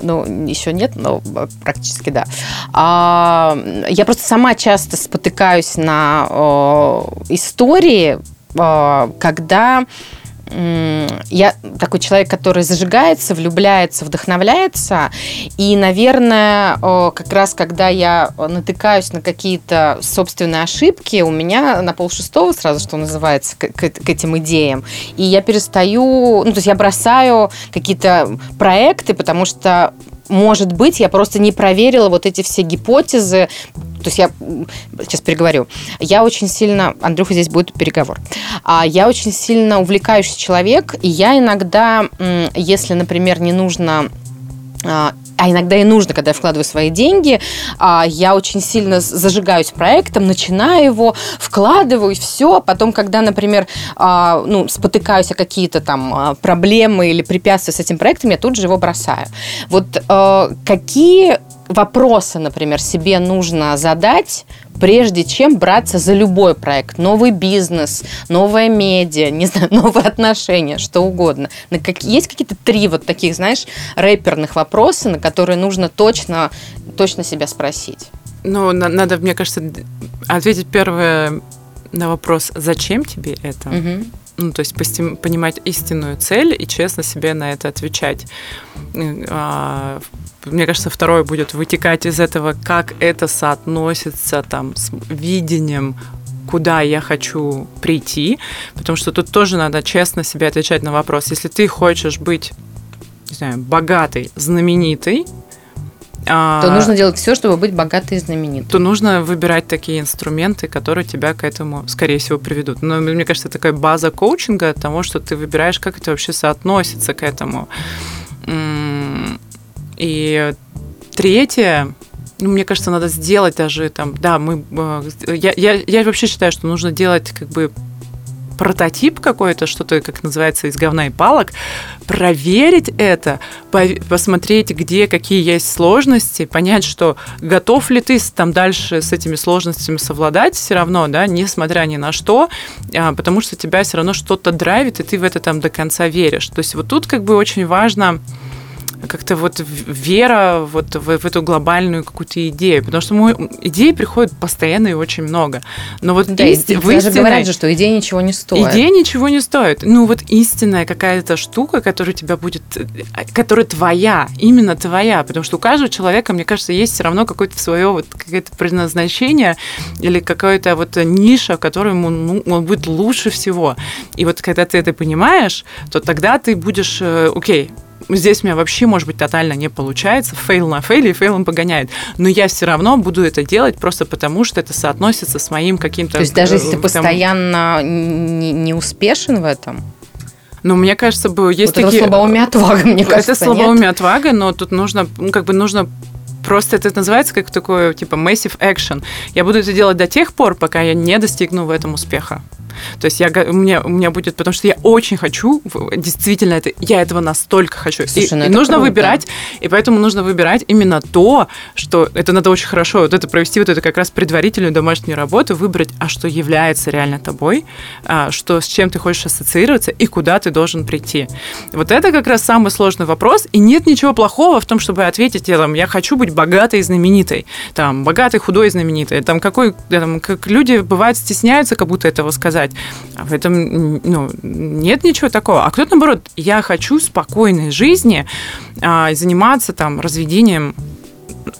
A: Ну, еще нет, но практически да. А, я просто сама часто спотыкаюсь на э, истории, э, когда я такой человек, который зажигается, влюбляется, вдохновляется. И, наверное, как раз когда я натыкаюсь на какие-то собственные ошибки, у меня на полшестого сразу, что называется, к, к- к этим идеям. И я перестаю, ну, то есть я бросаю какие-то проекты, потому что может быть, я просто не проверила вот эти все гипотезы. То есть я сейчас переговорю. Я очень сильно, Андрюха, здесь будет переговор. А я очень сильно увлекающий человек, и я иногда, если, например, не нужно а иногда и нужно, когда я вкладываю свои деньги, а, я очень сильно зажигаюсь проектом, начинаю его, вкладываю, все. Потом, когда, например, а, ну, спотыкаюсь о какие-то там а, проблемы или препятствия с этим проектом, я тут же его бросаю. Вот э, какие вопросы, например, себе нужно задать, прежде чем браться за любой проект? Новый бизнес, новая медиа, не знаю, новые отношения, что угодно. На как, есть какие-то три вот таких, знаешь, рэперных вопроса, на которые нужно точно, точно себя спросить?
B: Ну, на- надо, мне кажется, ответить первое на вопрос, зачем тебе это?
A: Мгм.
B: Ну, то есть понимать истинную цель и честно себе на это отвечать. А, Мне кажется, второе будет вытекать из этого, как это соотносится там с видением куда я хочу прийти, потому что тут тоже надо честно себе отвечать на вопрос. Если ты хочешь быть, не знаю, богатой, знаменитой, а,
A: То нужно делать все, чтобы быть богатой и знаменитой.
B: то нужно выбирать такие инструменты, которые тебя к этому, скорее всего, приведут. Но мне кажется, такая база коучинга того, что ты выбираешь, как это вообще соотносится к этому. И третье, ну, мне кажется, надо сделать даже там, да, мы, э, я, я, я вообще считаю, что нужно делать как бы прототип какой-то, что-то, как называется, из говна и палок, проверить это, посмотреть, где какие есть сложности, понять, что готов ли ты там дальше с этими сложностями совладать все равно, да, несмотря ни на что, а, потому что тебя все равно что-то драйвит, и ты в это там до конца веришь. То есть вот тут как бы очень важно как-то вот вера вот в, в эту глобальную какую-то идею, потому что мой, идей приходит постоянно и очень много. Но вот
A: Да, и
B: исти- в
A: даже
B: истинной-
A: говорят же, что идея ничего не стоит.
B: Идея ничего не стоит. Ну, вот истинная какая-то штука, которая тебя будет, которая твоя, именно твоя. Потому что у каждого человека, мне кажется, есть все равно какое-то свое вот какое-то предназначение или какая-то вот ниша, в которой ему ну, он будет лучше всего. И вот когда ты это понимаешь, то тогда ты будешь, э, окей, Здесь у меня вообще, может быть, тотально не получается, fail на фейле, и фейлом погоняет. Но я все равно буду это делать просто потому, что это соотносится с моим каким-то...
A: То есть даже если ты
B: э,
A: постоянно не, не успешен в этом,
B: Ну, мне кажется, есть
A: вот это
B: такие...
A: слабоумие отвага, мне кажется,
B: это слабоумие отвага, но тут нужно, ну, как бы нужно Просто это называется как такое, типа, massive action. Я буду это делать до тех пор, пока я не достигну в этом успеха. То есть я, у, меня, у меня будет, потому что я очень хочу, действительно, это, я этого настолько хочу.
A: Слушай,
B: и
A: ну
B: и нужно
A: круто.
B: выбирать, и поэтому нужно выбирать именно то, что это надо очень хорошо, вот это провести вот это как раз предварительную домашнюю работу, выбрать, а что является реально тобой, а, что с чем ты хочешь ассоциироваться и куда ты должен прийти. Вот это как раз самый сложный вопрос, и нет ничего плохого в том, чтобы ответить, я, там, я хочу быть богатой и знаменитой, там, богатой, худой и знаменитой, там, какой, там, как люди, бывает, стесняются как будто этого сказать, а в этом, ну, нет ничего такого. А кто-то, наоборот, я хочу спокойной жизни, а, заниматься там разведением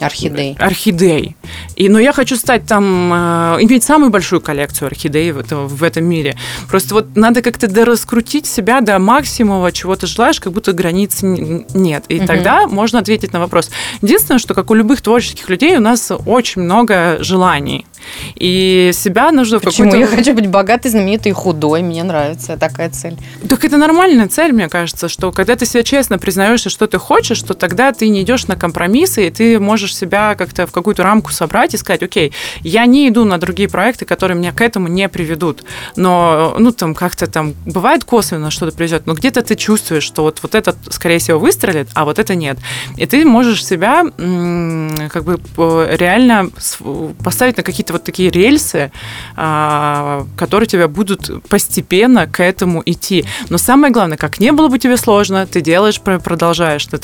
A: орхидей.
B: орхидей. И, но я хочу стать там, э, иметь самую большую коллекцию орхидей в, это- в этом мире. Просто вот надо как-то дораскрутить себя до максимума, чего ты желаешь, как будто границ нет. И
A: Мгм.
B: тогда можно ответить на вопрос. Единственное, что, как у любых творческих людей, у нас очень много желаний. И себя нужно в
A: Почему? Я хочу быть богатой, знаменитой и худой. Мне нравится такая цель.
B: Так это нормальная цель, мне кажется, что когда ты себя честно признаешь, что ты хочешь, то тогда ты не идешь на компромиссы, и ты можешь себя как-то в какую-то рамку собрать и сказать, окей, я не иду на другие проекты, которые меня к этому не приведут. Но, ну, там как-то там бывает косвенно что-то приведет, но где-то ты чувствуешь, что вот, вот это, скорее всего, выстрелит, а вот это нет. И ты можешь себя как бы э, реально поставить на какие-то вот такие рельсы, а, которые тебя будут постепенно к этому идти. Но самое главное, как не было бы тебе сложно, ты делаешь, про- продолжаешь, ты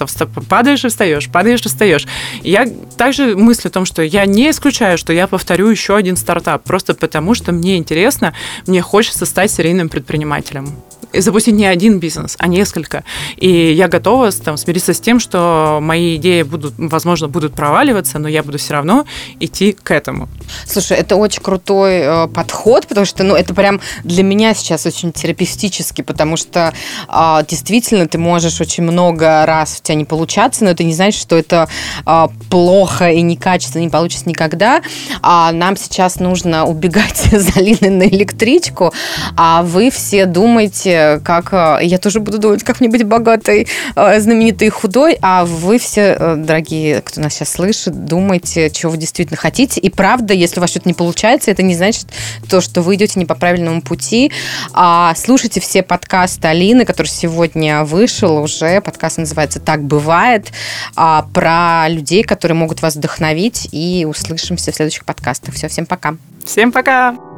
B: падаешь и встаешь, падаешь и встаешь. Я также мыслю о том, что я не исключаю, что я повторю еще один стартап, просто потому что мне интересно, мне хочется стать серийным предпринимателем запустить не один бизнес, а несколько. И я готова там, смириться с тем, что мои идеи будут, возможно, будут проваливаться, но я буду все равно идти к этому.
A: Слушай, это очень крутой э, подход, потому что, ну, это прям для меня сейчас очень терапевтически, потому что а, действительно ты можешь очень много раз у тебя не получаться, но это не значит, что это а, плохо и некачественно не получится никогда. А нам сейчас нужно убегать за Алиной на электричку, а вы все думаете, как... э, Я тоже буду думать, как мне быть богатой, э, знаменитой и худой. А вы все, э, дорогие, кто нас сейчас слышит, думайте, чего вы действительно хотите. И правда, если у вас что-то не получается, это не значит то, что вы идете не по правильному пути. А слушайте все подкасты Алины, который сегодня вышел уже. Подкаст называется «Так бывает». а, Про людей, которые могут вас вдохновить. И услышимся в следующих подкастах. Все, всем пока.
B: Всем пока!